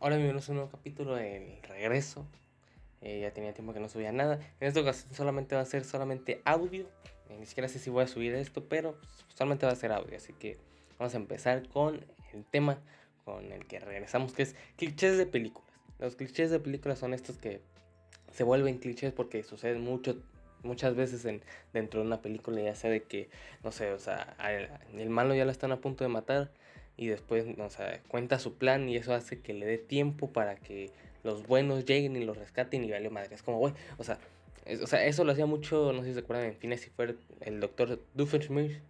Hola, bienvenidos a un nuevo capítulo del regreso. Eh, ya tenía tiempo que no subía nada. En esta ocasión solamente va a ser solamente audio. Eh, ni siquiera sé si voy a subir esto, pero solamente va a ser audio. Así que vamos a empezar con el tema con el que regresamos, que es clichés de películas. Los clichés de películas son estos que se vuelven clichés porque suceden mucho muchas veces en, dentro de una película, ya sea de que, no sé, o sea, el malo ya lo están a punto de matar y después, o sea, cuenta su plan y eso hace que le dé tiempo para que los buenos lleguen y los rescaten y vale madre. Es como, güey, o sea, o sea, eso lo hacía mucho, no sé si se acuerdan, en Fines y fue el doctor Doofenshmirtz,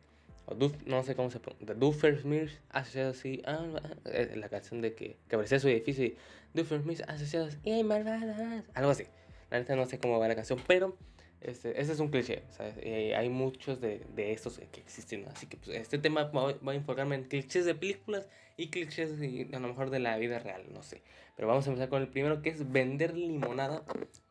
o no sé cómo se pronuncia, Doofenshmirtz, asociados así, ah, ah la canción de que, que aparecía su edificio y Doofenshmirtz asociados y malvadas, algo así. La neta no sé cómo va la canción, pero este, ese es un cliché, ¿sabes? hay muchos de, de, estos que existen, así que pues, este tema va, a enfocarme en clichés de películas y clichés a lo mejor de la vida real, no sé. Pero vamos a empezar con el primero que es vender limonada.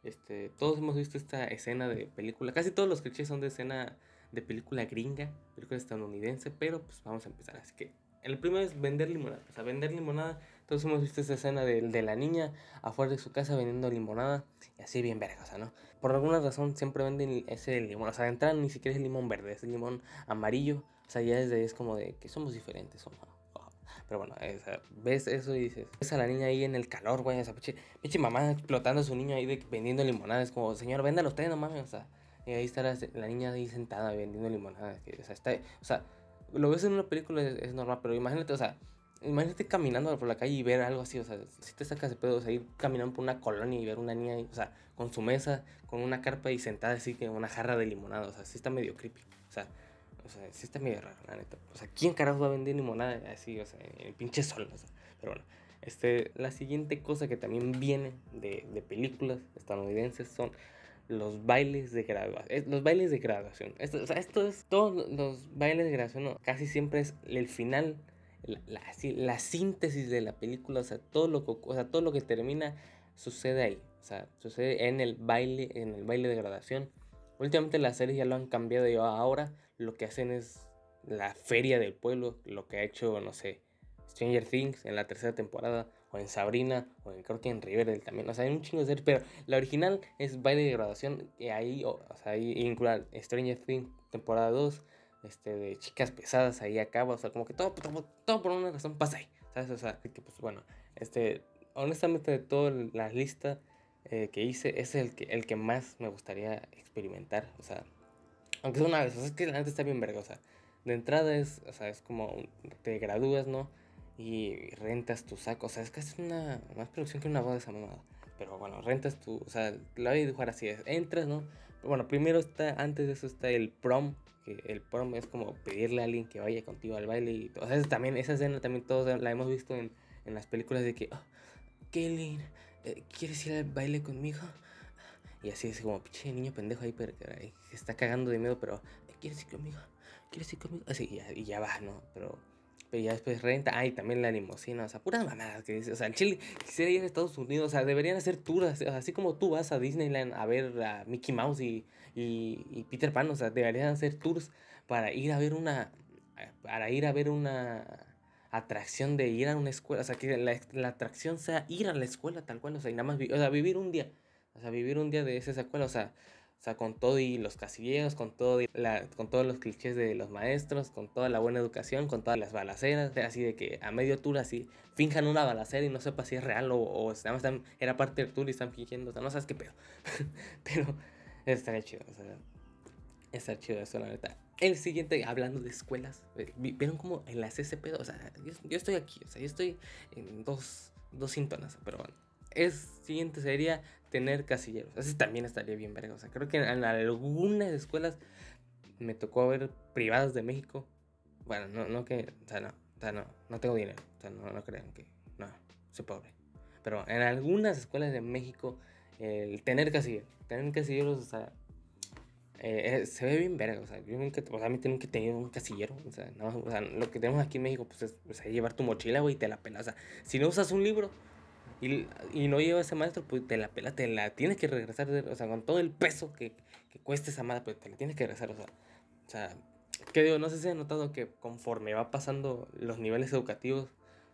Este, todos hemos visto esta escena de película, casi todos los clichés son de escena de película gringa, película estadounidense, pero pues vamos a empezar, así que el primero es vender limonada. O sea, vender limonada. Todos hemos visto esta escena de, de, la niña afuera de su casa vendiendo limonada. Y así bien verga, o sea, ¿no? Por alguna razón siempre venden ese limón. O sea, de entrada ni siquiera es limón verde, es limón amarillo. O sea, ya desde ahí es como de que somos diferentes, somos. Pero bueno, ves eso y dices, ves a la niña ahí en el calor, güey, esa pinche, mamá explotando a su niño ahí de, vendiendo limonada. Es como, señor, véndalo usted, no mames, o sea. Y ahí está la, la niña ahí sentada vendiendo limonada. o sea, está, o sea, lo ves en una película es, normal, pero imagínate, o sea, imagínate caminando por la calle y ver algo así, o sea, si te sacas de pedo, o sea, ir caminando por una colonia y ver una niña, o sea, con su mesa, con una carpa y sentada así que una jarra de limonada, o sea, sí está medio creepy, o sea, o sea, sí está medio raro, la neta. O sea, ¿quién carajo va a vender limonada así, o sea, en el pinche sol, o sea, pero bueno. Este, la siguiente cosa que también viene de, de películas estadounidenses son los bailes de graduación. Los bailes de graduación. Esto, o sea, esto es. Todos los bailes de graduación casi siempre es el final. La, la, síntesis de la película. O sea, todo lo que, o sea, todo lo que termina sucede ahí. O sea, sucede en el baile. En el baile de graduación. Últimamente las series ya lo han cambiado. Y ahora lo que hacen es la feria del pueblo. Lo que ha hecho, no sé. Stranger Things en la tercera temporada o en Sabrina, o en, creo que en Riverdale también. O sea, hay un chingo de series, pero la original es baile de graduación. Y ahí, o, sea, ahí incluye Stranger Things, temporada 2, este, de chicas pesadas, ahí acaba. O sea, como que todo, todo, por una razón pasa ahí. ¿Sabes? O sea, que pues bueno, este, honestamente de toda la lista eh, que hice, es el que, el que más me gustaría experimentar. O sea, aunque sea una vez, o sea, es que la gente está bien vergosa. De entrada es, o sea, es como te gradúas, ¿no? y rentas tu saco. O sea, es casi una más producción que una boda esa mamada. Pero bueno, rentas tu. O sea, la voy a dibujar así: es, entras, ¿no? Pero bueno, primero está, antes de eso está el prom. Que el prom es como pedirle a alguien que vaya contigo al baile. Y, o sea, también, esa escena también todos la hemos visto en, en las películas de que, oh, Kelly, eh, ¿quieres ir al baile conmigo? Y así es como, pinche niño pendejo ahí, pero que está cagando de miedo, pero, ¿quieres ir conmigo? ¿Quieres ir conmigo? Así, y ya, y ya va, ¿no? Pero pero ya después renta, ay, también la limosina, o sea, puras mamadas que dice, o sea, el Chile quisiera ir a Estados Unidos, o sea, deberían hacer tours, así como tú vas a Disneyland a ver a Mickey Mouse y, y, Peter Pan, o sea, deberían hacer tours para ir a ver una, para ir a ver una atracción de ir a una escuela, o sea, que la, la atracción sea ir a la escuela tal cual, o sea, y nada más, o sea, vivir un día, o sea, vivir un día de esa escuela, o sea, o sea, con todo y los casilleros, con, todo la, con todos los clichés de los maestros, con toda la buena educación, con todas las balaceras, así de que a medio tour así finjan una balacera y no sepa si es real o, o más era parte del tour y están fingiendo, o sea, no sabes qué pedo. Pero estaría chido, o sea, estaría chido eso, la neta. El siguiente, hablando de escuelas, eh, ¿vieron cómo en las pedo? O sea, yo, yo, estoy aquí, o sea, yo estoy en dos, dos síntomas, pero bueno es siguiente sería tener casilleros. Ese también estaría bien verga. O sea, creo que en algunas escuelas me tocó ver privadas de México. Bueno, no, no que, o sea, no, o sea, no, no tengo dinero. O sea, no, no crean que, no, soy pobre. Pero en algunas escuelas de México, el tener casilleros, tener casilleros, o sea, eh, eh, se ve bien verga, o sea, yo nunca, o sea, a mí tengo que tener un casillero, o sea, no, o sea, lo que tenemos aquí en México, pues es, pues, llevar tu mochila, güey, y te la pelas, o sea, si no usas un libro, y, no lleva ese maestro, pues te la pela, te la tienes que regresar, o sea, con todo el peso que, que cuesta esa madre, pues te la tienes que regresar, o sea, o sea, que digo, no sé si han notado que conforme va pasando los niveles educativos,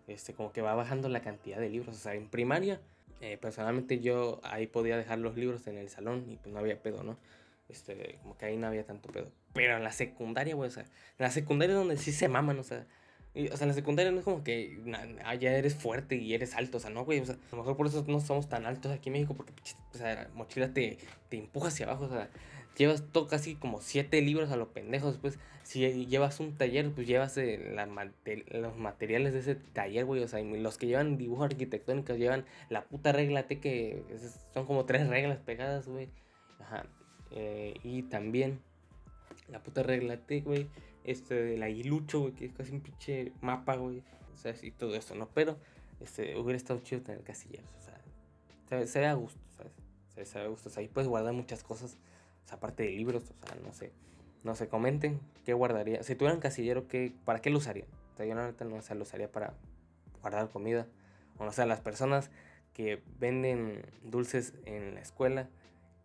este, como que va bajando la cantidad de libros. O sea, en primaria, eh, personalmente yo ahí podía dejar los libros en el salón y pues no había pedo, ¿no? Este, como que ahí no había tanto pedo. Pero en la secundaria, güey, o sea, en la secundaria es donde sí se maman, o sea, o sea, en la secundaria no es como que ah, ya eres fuerte y eres alto, o sea, no, güey, o sea, a lo mejor por eso no somos tan altos aquí en México, porque, o sea, mochila te, te empuja hacia abajo, o sea, llevas todo casi como siete libros a los pendejos. Después, si llevas un taller, pues llevas eh, los materiales de ese taller, güey. O sea, los que llevan dibujo arquitectónico llevan la puta regla T, que son como tres reglas pegadas, güey. Ajá. Eh, y también la puta regla T, güey. Este del aguilucho, güey, que es casi un pinche mapa, güey. O sea, y todo eso, ¿no? Pero este, hubiera estado chido tener casilleros, o sea, se, ve a gusto, ¿sabes? Se, se ve a gusto. O sea, ahí puedes guardar muchas cosas aparte de libros, o sea, no sé. No sé, comenten qué guardaría. Si tuvieran casillero, ¿qué, ¿para qué lo usarían? O sea, yo la neta no sé, lo usaría para guardar comida. O no sé, las personas que venden dulces en la escuela,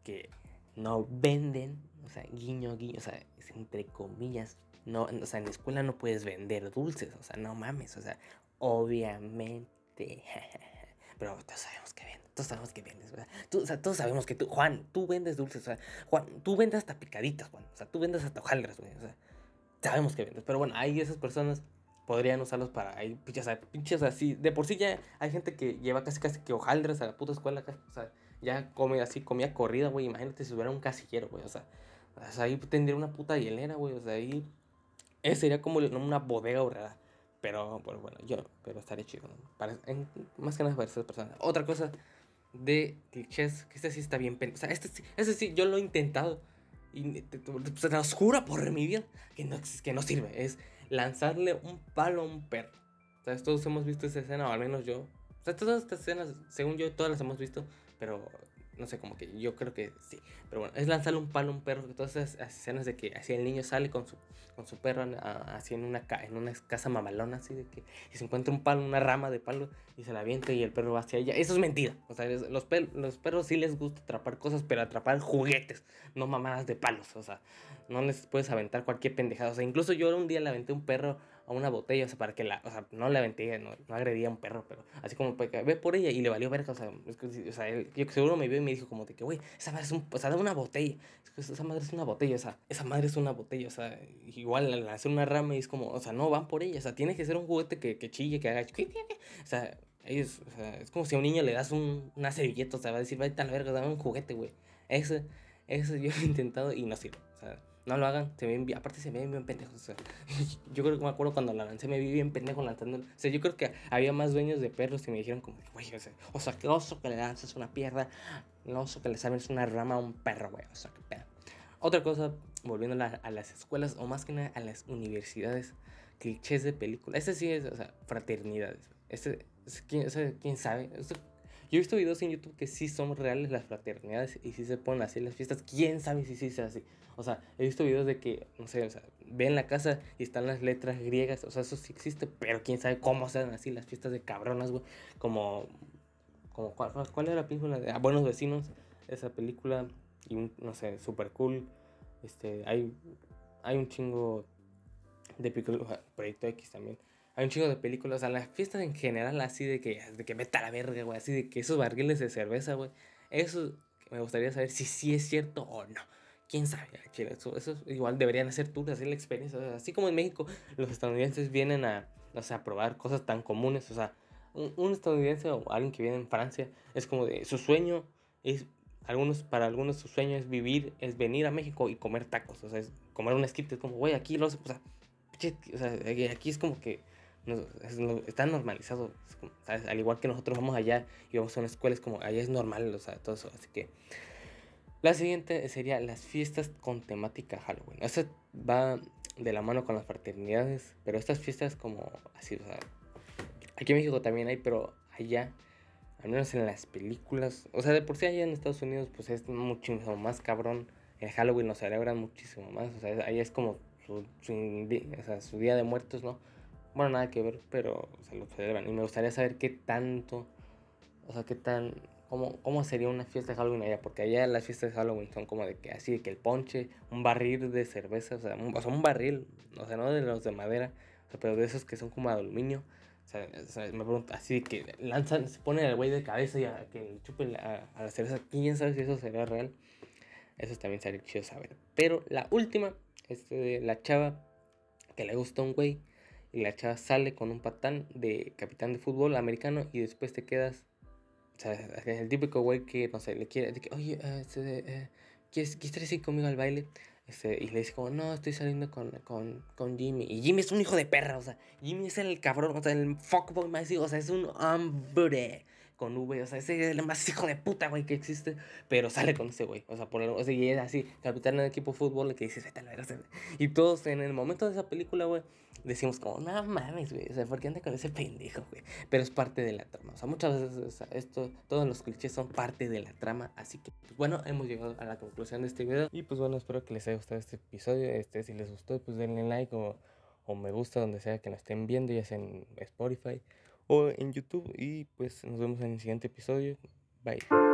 que no venden, o sea, guiño, guiño, o sea, es entre comillas. No, o sea, en la escuela no puedes vender dulces, o sea, no mames, o sea, obviamente. Pero todos sabemos que venden, todos sabemos que vendes, o todos sabemos que tú, Juan, tú vendes dulces, o sea, Juan, tú vendes hasta picaditas, Juan, o sea, tú vendes hasta hojaldras, güey, o sea, sabemos que vendes. Pero bueno, ahí esas personas podrían usarlos para ahí, pinches, así. De por sí ya hay gente que lleva casi casi que hojaldras a la puta escuela. O sea, ya come así, comía corrida, güey. Imagínate si hubiera un casillero, güey. O sea, o sea, ahí tendría una puta hielera, güey. O sea, ahí. Ese sería como una bodega horrada. Pero, bueno, yo pero estaría chido. Para, más que nada para esas personas. Otra cosa de clichés, que este sí está bien O sea, este, este sí, yo lo he intentado. Y se nos jura por mi vida que no, que no sirve. Es lanzarle un palo a un perro. O sea, todos hemos visto esa escena, o al menos yo. Todas estas escenas, según yo, todas las hemos visto. Pero no sé, como que yo creo que sí. Pero bueno, es lanzarle un palo a un perro. Todas esas escenas de que así el niño sale con su, con su perro así en una, en una casa mamalona, así de que y se encuentra un palo, una rama de palo y se la avienta y el perro va hacia ella. Eso es mentira. O sea, los, los perros sí les gusta atrapar cosas, pero atrapar juguetes, no mamadas de palos. O sea, no les puedes aventar cualquier pendejada. O sea, incluso yo un día le aventé un perro a una botella, o sea, para que la, o sea, no la aventé, no, no agredía a un perro, pero así como, pues, ve por ella y le valió verga, o sea, es que, o sea, él, yo seguro me vio y me dijo como de que, güey, esa madre es un, o sea, da una botella, es que esa madre es una botella, o sea, esa madre es una botella, o sea, igual hacer una rama y es como, o sea, no, van por ella, o sea, tiene que ser un juguete que, que chille, que haga, o sea, es, o sea, es como si a un niño le das un, una servilleta, o sea, va a decir, vaya a la verga, dame un juguete, güey, eso, eso yo he intentado y no sirve, o sea, no lo hagan, se ven bien, aparte se ven bien pendejos. O sea, yo creo que me acuerdo cuando la lancé, me vi bien pendejo lanzando. O sea, yo creo que había más dueños de perros que me dijeron como, güey, o sea, o sea, que oso que le lanzas una pierna, no oso que le sabes una rama a un perro, güey, o sea, qué pedo. Otra cosa, volviendo a, las escuelas, o más que nada a las universidades, clichés de película. Este sí es, o sea, fraternidades. Este, ¿quién, ¿quién sabe? Yo he visto videos en YouTube que sí son reales las fraternidades y sí se ponen así las fiestas. ¿Quién sabe si sí es así? O sea, he visto videos de que, no sé, o sea, ven la casa y están las letras griegas. O sea, eso sí existe, pero quién sabe cómo se así las fiestas de cabronas, güey. Como, como ¿cuál, ¿cuál era la película? De, ah, Buenos Vecinos. Esa película y un, no sé, super cool. Este, hay, hay un chingo de películas, Proyecto X también. Hay un chingo de películas, o sea, las fiestas en general así de que, de que meta la verga, güey, así de que esos barriles de cerveza, güey. Eso me gustaría saber si sí es cierto o no quién sabe, eso, eso igual deberían hacer tours, hacer la experiencia. así como en México los estadounidenses vienen a, o sea, a probar cosas tan comunes. O sea, un, estadounidense o alguien que viene en Francia es como de su sueño es algunos para algunos su sueño es vivir es venir a México y comer tacos o sea es comer un esquite es como güey aquí lo o sea, o sea aquí es como que está normalizado al igual que nosotros vamos allá y vamos a una escuela es como allá es normal o sea todo eso así que la siguiente sería las fiestas con temática Halloween. Esta va de la mano con las fraternidades, pero estas fiestas como así, o sea, aquí en México también hay, pero allá, al menos en las películas, o sea, de por sí allá en Estados Unidos, pues es muchísimo más cabrón. El Halloween lo celebran muchísimo más, o sea, ahí es como su, su, día de muertos, ¿no? Bueno, nada que ver, pero se lo celebran. Y me gustaría saber qué tanto, o sea, qué tan ¿Cómo, ¿Cómo sería una fiesta de Halloween allá? Porque allá las fiestas de Halloween son como de que así, de que el ponche, un barril de cerveza, o sea, un, o sea, un barril, o sea, no de los de madera, o sea, pero de esos que son como de aluminio, O sea, me pregunto, así que lanzan, se pone al güey de cabeza y a que chupen a, a, la cerveza. ¿Quién sabe si eso sería real? Eso también sería chido saber. Pero la última, este de la chava que le gusta a un güey y la chava sale con un patán de capitán de fútbol americano y después te quedas. O sea, el típico güey que, no sé, le quiere, de que, oye, este, eh, ¿quieres, ¿quieres ir conmigo al baile? Este, y le dice como, no, estoy saliendo con, con, con, Jimmy. Y Jimmy es un hijo de perra, o sea, Jimmy es el cabrón, o sea, el fuckboy más, o sea, es un hombre con V, o sea, ese es el más hijo de puta, güey, que existe, pero sale con ese güey, o sea, por el, o sea, y es así, capitán del equipo de fútbol, que dice, vete a la verga, y todos en el momento de esa película, güey, decimos como, no mames, güey, o sea, ¿por qué anda con ese pendejo, güey? Pero es parte de la trama, o sea, muchas veces, o sea, esto, todos los clichés son parte de la trama, así que, pues, bueno, hemos llegado a la conclusión de este video, y pues bueno, espero que les haya gustado este episodio, este, si les gustó, pues denle like o, o me gusta donde sea que lo estén viendo, ya sea en Spotify, o en YouTube. Y pues nos vemos en el siguiente episodio. Bye.